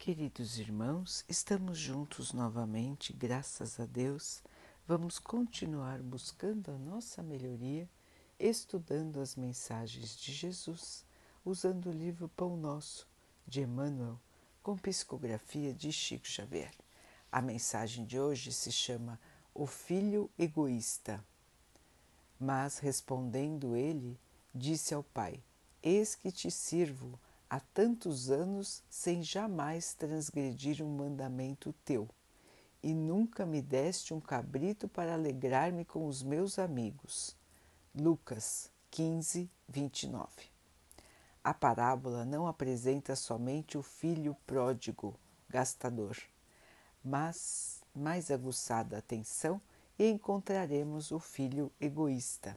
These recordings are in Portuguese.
Queridos irmãos, estamos juntos novamente, graças a Deus. Vamos continuar buscando a nossa melhoria, estudando as mensagens de Jesus, usando o livro Pão Nosso, de Emmanuel, com psicografia de Chico Xavier. A mensagem de hoje se chama O Filho Egoísta. Mas, respondendo ele, disse ao pai: Eis que te sirvo há tantos anos sem jamais transgredir um mandamento teu, e nunca me deste um cabrito para alegrar-me com os meus amigos. Lucas 15, 29. A parábola não apresenta somente o filho pródigo, gastador, mas, mais aguçada atenção, e encontraremos o filho egoísta.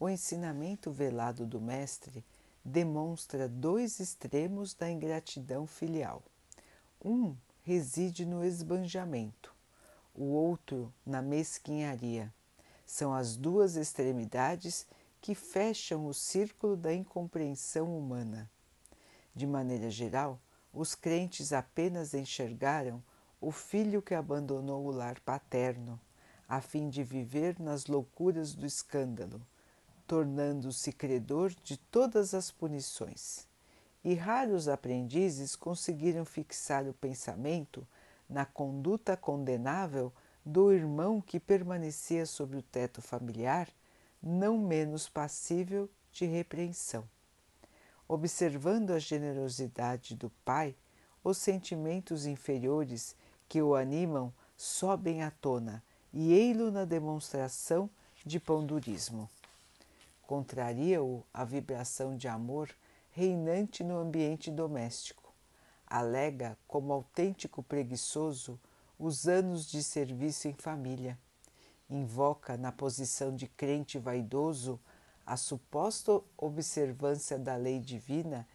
O ensinamento velado do Mestre demonstra dois extremos da ingratidão filial. Um reside no esbanjamento, o outro na mesquinharia. São as duas extremidades que fecham o círculo da incompreensão humana. De maneira geral, os crentes apenas enxergaram o filho que abandonou o lar paterno, a fim de viver nas loucuras do escândalo tornando-se credor de todas as punições. E raros aprendizes conseguiram fixar o pensamento na conduta condenável do irmão que permanecia sobre o teto familiar, não menos passível de repreensão. Observando a generosidade do pai, os sentimentos inferiores que o animam sobem à tona e ei-lo na demonstração de pondurismo. Contraria-o a vibração de amor reinante no ambiente doméstico. Alega, como autêntico preguiçoso, os anos de serviço em família. Invoca, na posição de crente vaidoso, a suposta observância da lei divina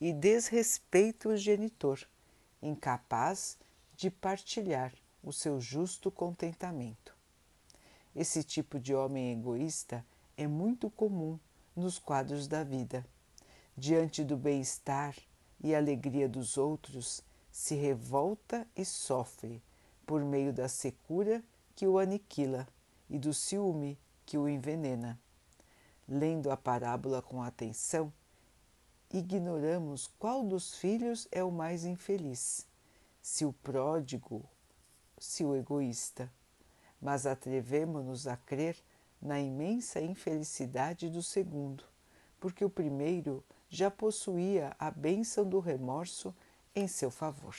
e desrespeita o genitor, incapaz de partilhar o seu justo contentamento. Esse tipo de homem egoísta é muito comum nos quadros da vida. Diante do bem-estar e alegria dos outros, se revolta e sofre por meio da secura que o aniquila e do ciúme que o envenena. Lendo a parábola com atenção, ignoramos qual dos filhos é o mais infeliz, se o pródigo, se o egoísta, mas atrevemos-nos a crer na imensa infelicidade do segundo, porque o primeiro já possuía a bênção do remorso em seu favor.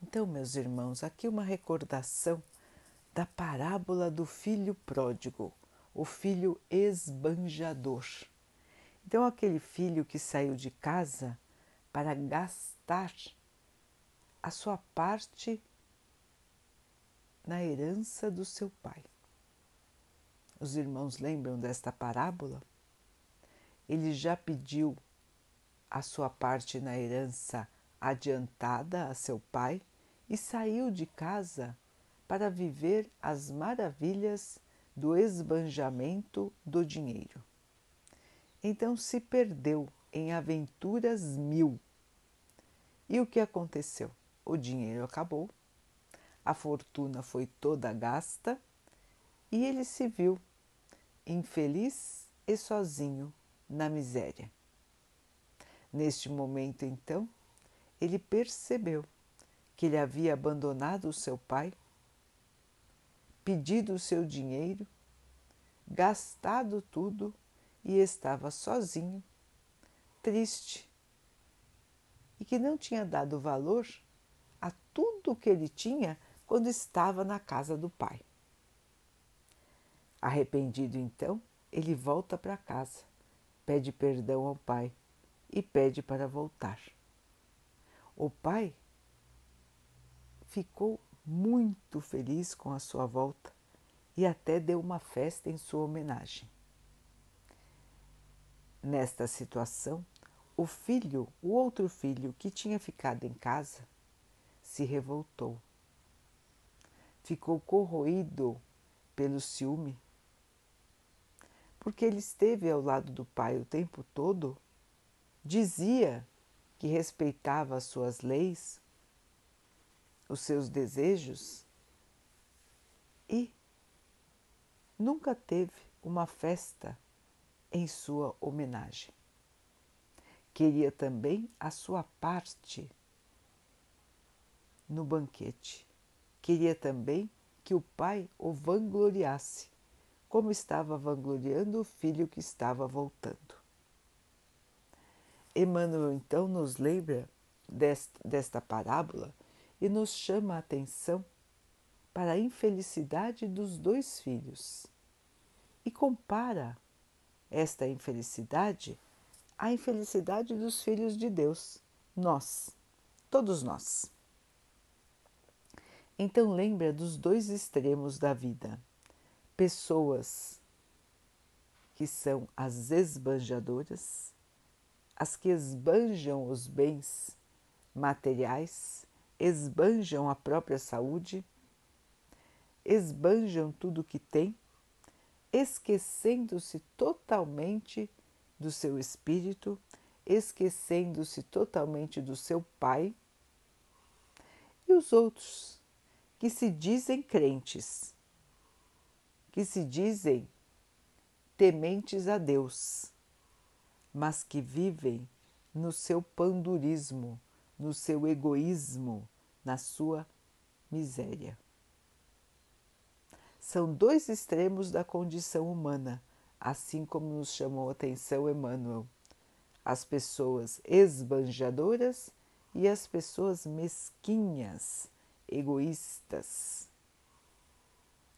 Então, meus irmãos, aqui uma recordação da parábola do filho pródigo, o filho esbanjador. Então, aquele filho que saiu de casa para gastar a sua parte na herança do seu pai. Os irmãos lembram desta parábola? Ele já pediu a sua parte na herança adiantada a seu pai e saiu de casa para viver as maravilhas do esbanjamento do dinheiro. Então se perdeu em aventuras mil. E o que aconteceu? O dinheiro acabou a fortuna foi toda gasta e ele se viu infeliz e sozinho na miséria. Neste momento, então, ele percebeu que ele havia abandonado o seu pai, pedido o seu dinheiro, gastado tudo e estava sozinho, triste, e que não tinha dado valor a tudo que ele tinha quando estava na casa do pai. Arrependido então, ele volta para casa, pede perdão ao pai e pede para voltar. O pai ficou muito feliz com a sua volta e até deu uma festa em sua homenagem. Nesta situação, o filho, o outro filho que tinha ficado em casa, se revoltou ficou corroído pelo ciúme, porque ele esteve ao lado do pai o tempo todo dizia que respeitava as suas leis, os seus desejos e nunca teve uma festa em sua homenagem. Queria também a sua parte no banquete. Queria também que o pai o vangloriasse, como estava vangloriando o filho que estava voltando. Emmanuel então nos lembra desta, parábola e nos chama a atenção para a infelicidade dos dois filhos e compara esta infelicidade à infelicidade dos filhos de Deus, nós, todos nós. Então lembra dos dois extremos da vida. Pessoas que são as esbanjadoras, as que esbanjam os bens materiais, esbanjam a própria saúde, esbanjam tudo que tem, esquecendo-se totalmente do seu espírito, esquecendo-se totalmente do seu pai, e os outros que se dizem crentes, que se dizem tementes a Deus, mas que vivem no seu pandurismo, no seu egoísmo, na sua miséria. São dois extremos da condição humana, assim como nos chamou a atenção Emmanuel. As pessoas esbanjadoras e as pessoas mesquinhas, egoístas.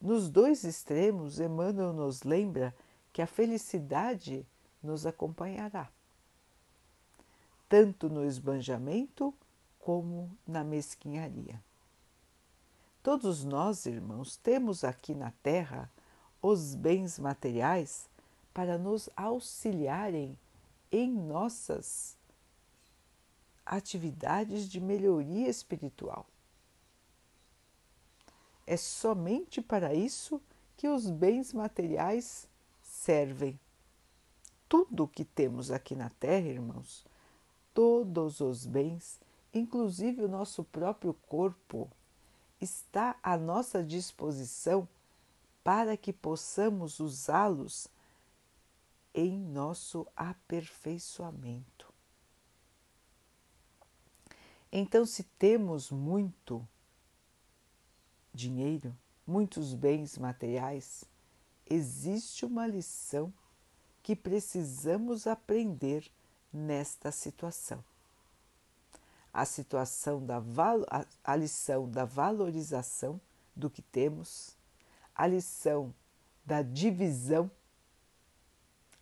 Nos dois extremos, Emmanuel nos lembra que a felicidade nos acompanhará, tanto no esbanjamento como na mesquinharia. Todos nós, irmãos, temos aqui na Terra os bens materiais para nos auxiliarem em nossas atividades de melhoria espiritual. É somente para isso que os bens materiais servem. Tudo o que temos aqui na Terra, irmãos, todos os bens, inclusive o nosso próprio corpo, está à nossa disposição para que possamos usá-los em nosso aperfeiçoamento. Então, se temos muito, dinheiro, muitos bens materiais, existe uma lição que precisamos aprender nesta situação. A situação da a, lição da valorização do que temos, a lição da divisão,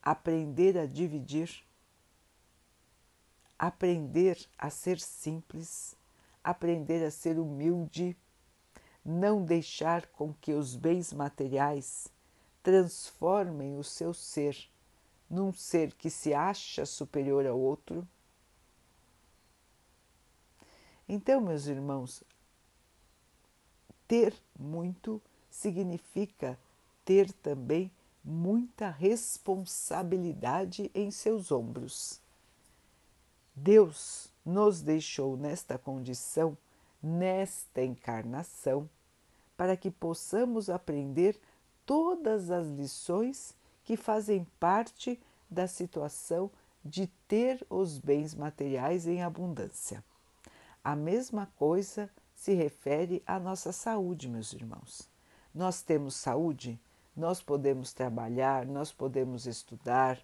aprender a dividir, aprender a ser simples, aprender a ser humilde não deixar com que os bens materiais transformem o seu ser num ser que se acha superior ao outro. Então, meus irmãos, ter muito significa ter também muita responsabilidade em seus ombros. Deus nos deixou nesta condição nesta encarnação, para que possamos aprender todas as lições que fazem parte da situação de ter os bens materiais em abundância. A mesma coisa se refere à nossa saúde, meus irmãos. Nós temos saúde, nós podemos trabalhar, nós podemos estudar.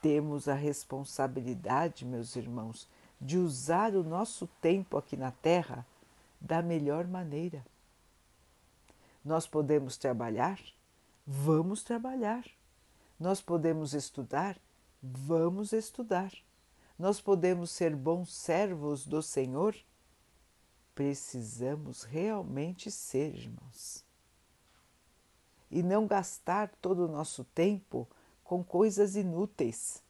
Temos a responsabilidade, meus irmãos, de usar o nosso tempo aqui na Terra da melhor maneira. Nós podemos trabalhar? Vamos trabalhar. Nós podemos estudar? Vamos estudar. Nós podemos ser bons servos do Senhor? Precisamos realmente ser, irmãos. E não gastar todo o nosso tempo com coisas inúteis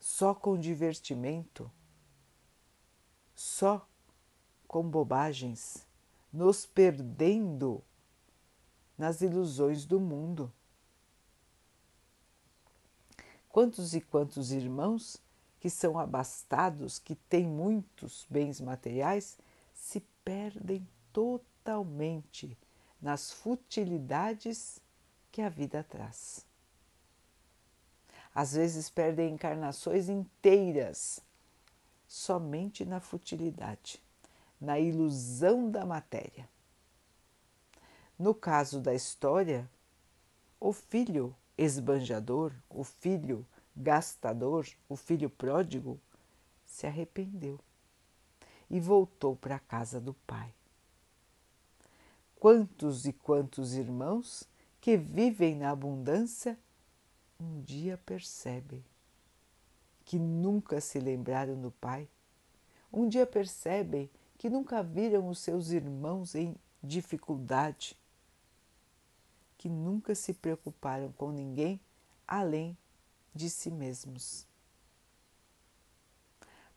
só com divertimento, só com bobagens, nos perdendo nas ilusões do mundo. Quantos e quantos irmãos que são abastados, que têm muitos bens materiais, se perdem totalmente nas futilidades que a vida traz. Às vezes perdem encarnações inteiras somente na futilidade, na ilusão da matéria. No caso da história, o filho esbanjador, o filho gastador, o filho pródigo, se arrependeu e voltou para a casa do pai. Quantos e quantos irmãos que vivem na abundância um dia percebem que nunca se lembraram do pai, um dia percebem que nunca viram os seus irmãos em dificuldade, que nunca se preocuparam com ninguém além de si mesmos.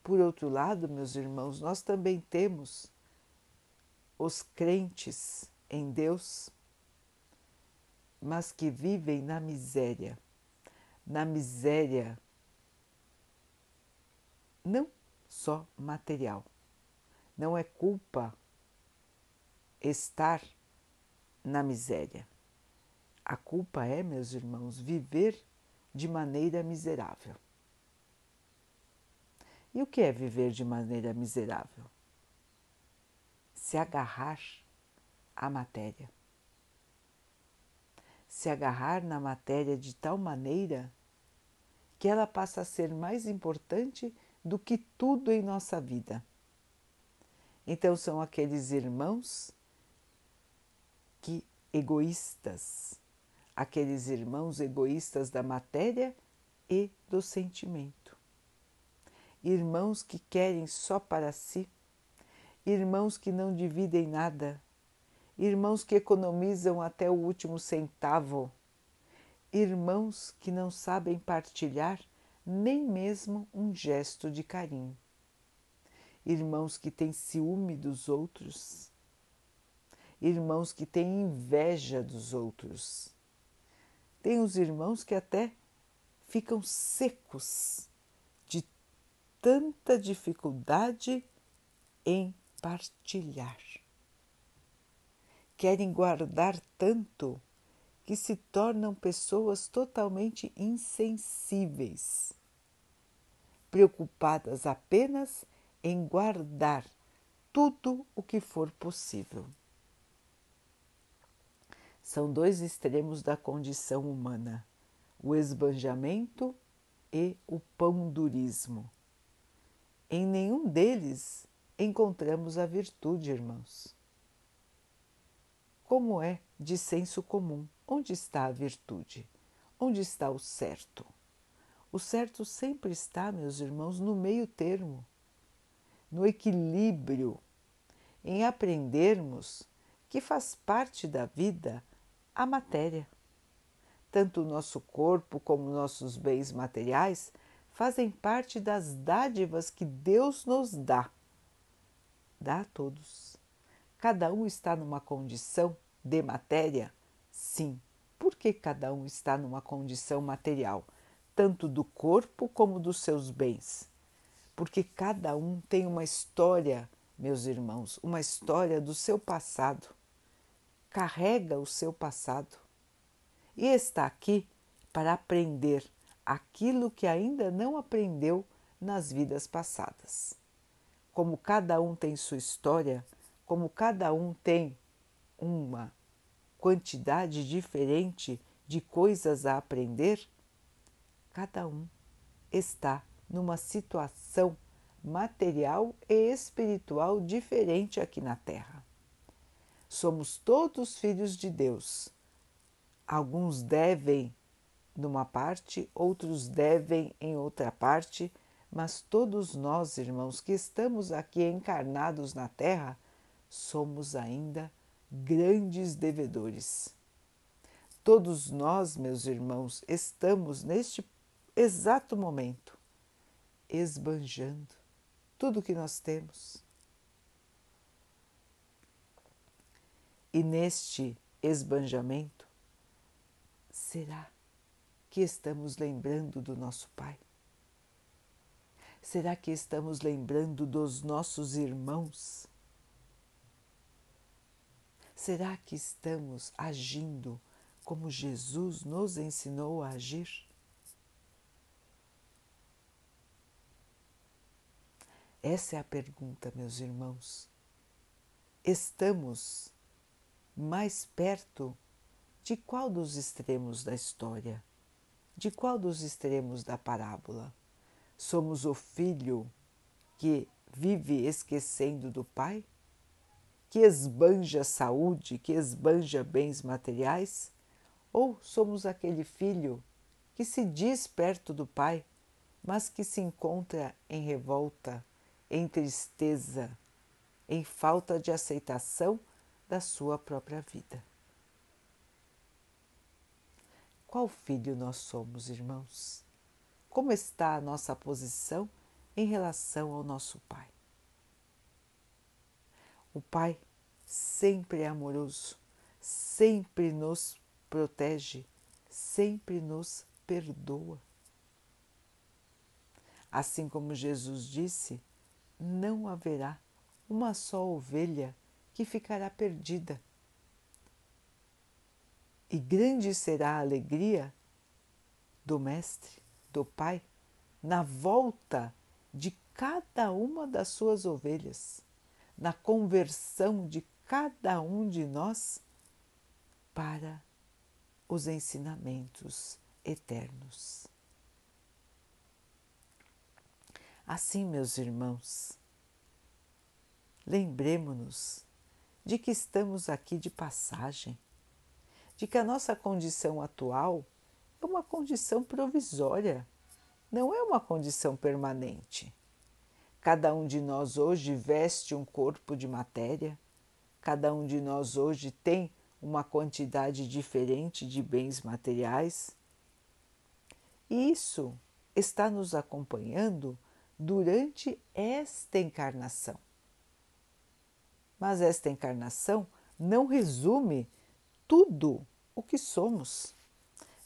Por outro lado, meus irmãos, nós também temos os crentes em Deus, mas que vivem na miséria, na miséria não só material. Não é culpa estar na miséria. A culpa é, meus irmãos, viver de maneira miserável. E o que é viver de maneira miserável? Se agarrar à matéria. Se agarrar na matéria de tal maneira que ela passa a ser mais importante do que tudo em nossa vida. Então são aqueles irmãos que egoístas aqueles irmãos egoístas da matéria e do sentimento. Irmãos que querem só para si, irmãos que não dividem nada, irmãos que economizam até o último centavo, irmãos que não sabem partilhar nem mesmo um gesto de carinho, irmãos que têm ciúme dos outros, irmãos que têm inveja dos outros. Tem os irmãos que até ficam secos de tanta dificuldade em partilhar. Querem guardar tanto que se tornam pessoas totalmente insensíveis, preocupadas apenas em guardar tudo o que for possível. São dois extremos da condição humana: o esbanjamento e o pandurismo. Em nenhum deles encontramos a virtude, irmãos. Como é de senso comum? Onde está a virtude? Onde está o certo? O certo sempre está, meus irmãos, no meio termo, no equilíbrio, em aprendermos que faz parte da vida a matéria. Tanto o nosso corpo como nossos bens materiais fazem parte das dádivas que Deus nos dá. Dá a todos. Cada um está numa condição de matéria? Sim. Por que cada um está numa condição material, tanto do corpo como dos seus bens? Porque cada um tem uma história, meus irmãos, uma história do seu passado carrega o seu passado e está aqui para aprender aquilo que ainda não aprendeu nas vidas passadas. Como cada um tem sua história, como cada um tem uma quantidade diferente de coisas a aprender, cada um está numa situação material e espiritual diferente aqui na Terra. Somos todos filhos de Deus. Alguns devem numa parte, outros devem em outra parte, mas todos nós, irmãos, que estamos aqui encarnados na Terra, somos ainda grandes devedores. Todos nós, meus irmãos, estamos neste exato momento esbanjando tudo que nós temos E neste esbanjamento, será que estamos lembrando do nosso Pai? Será que estamos lembrando dos nossos irmãos? Será que estamos agindo como Jesus nos ensinou a agir? Essa é a pergunta, meus irmãos. Estamos mais perto de qual dos extremos da história? De qual dos extremos da parábola? Somos o filho que vive esquecendo do pai? Que esbanja saúde, que esbanja bens materiais? Ou somos aquele filho que se diz perto do Pai, mas que se encontra em revolta, em tristeza, em falta de aceitação da sua própria vida? Qual filho nós somos, irmãos? Como está a nossa posição em relação ao nosso Pai? O Pai sempre é amoroso, sempre nos protege, sempre nos perdoa. Assim como Jesus disse, não haverá uma só ovelha que ficará perdida. E grande será a alegria do Mestre, do Pai, na volta de cada uma das suas ovelhas na conversão de cada um de nós para os ensinamentos eternos. Assim, meus irmãos, lembremos-nos de que estamos aqui de passagem, de que a nossa condição atual é uma condição provisória, não é uma condição permanente. Cada um de nós hoje veste um corpo de matéria, cada um de nós hoje tem uma quantidade diferente de bens materiais. E isso está nos acompanhando durante esta encarnação. Mas esta encarnação não resume tudo o que somos,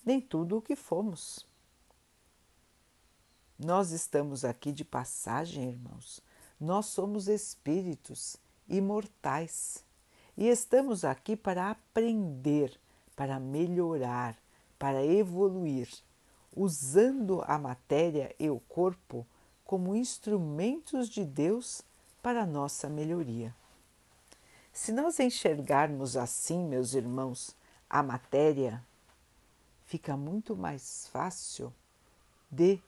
nem tudo o que fomos. Nós estamos aqui de passagem, irmãos. Nós somos espíritos imortais e estamos aqui para aprender, para melhorar, para evoluir, usando a matéria e o corpo como instrumentos de Deus para nossa melhoria. Se nós enxergarmos assim, meus irmãos, a matéria, fica muito mais fácil de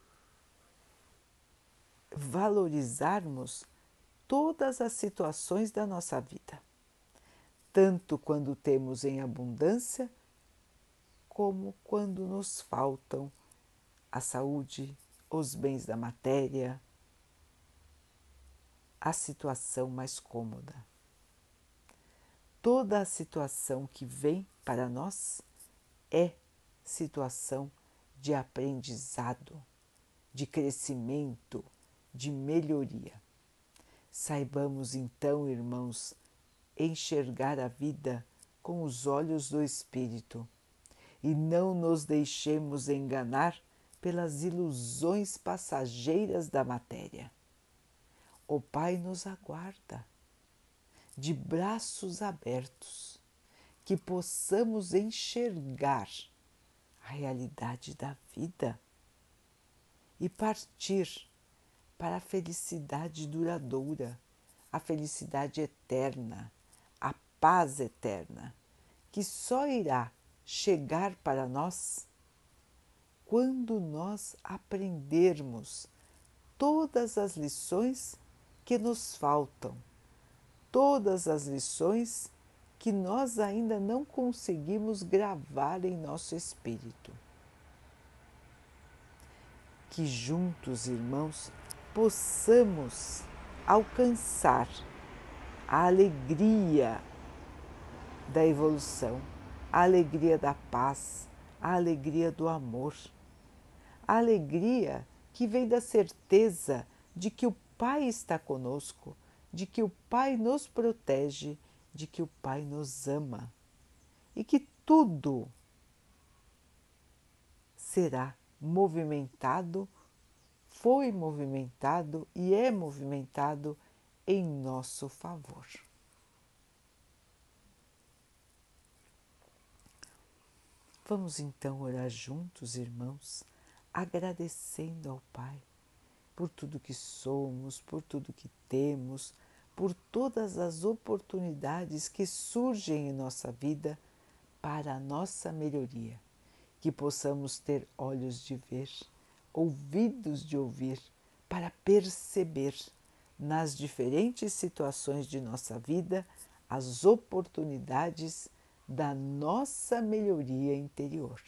valorizarmos todas as situações da nossa vida, tanto quando temos em abundância, como quando nos faltam a saúde, os bens da matéria, a situação mais cômoda. Toda a situação que vem para nós é situação de aprendizado, de crescimento, de melhoria. Saibamos então, irmãos, enxergar a vida com os olhos do Espírito e não nos deixemos enganar pelas ilusões passageiras da matéria. O Pai nos aguarda, de braços abertos, que possamos enxergar a realidade da vida e partir para a felicidade duradoura, a felicidade eterna, a paz eterna, que só irá chegar para nós quando nós aprendermos todas as lições que nos faltam, todas as lições que nós ainda não conseguimos gravar em nosso espírito. Que juntos, irmãos, possamos alcançar a alegria da evolução, a alegria da paz, a alegria do amor, a alegria que vem da certeza de que o Pai está conosco, de que o Pai nos protege, de que o Pai nos ama e que tudo será movimentado, foi movimentado e é movimentado em nosso favor. Vamos então orar juntos, irmãos, agradecendo ao Pai por tudo que somos, por tudo que temos, por todas as oportunidades que surgem em nossa vida para a nossa melhoria que possamos ter olhos de ver, ouvidos de ouvir, para perceber nas diferentes situações de nossa vida as oportunidades da nossa melhoria interior.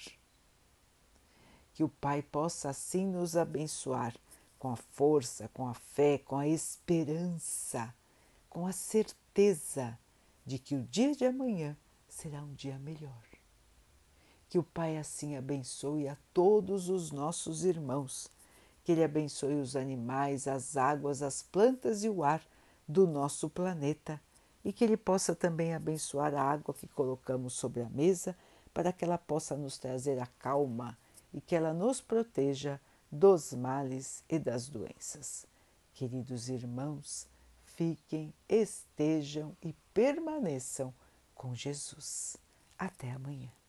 Que o Pai possa assim nos abençoar com a força, com a fé, com a esperança, com a certeza de que o dia de amanhã será um dia melhor. Que o Pai assim abençoe a todos os nossos irmãos, que Ele abençoe os animais, as águas, as plantas e o ar do nosso planeta e que Ele possa também abençoar a água que colocamos sobre a mesa para que ela possa nos trazer a calma e que ela nos proteja dos males e das doenças. Queridos irmãos, fiquem, estejam e permaneçam com Jesus. Até amanhã.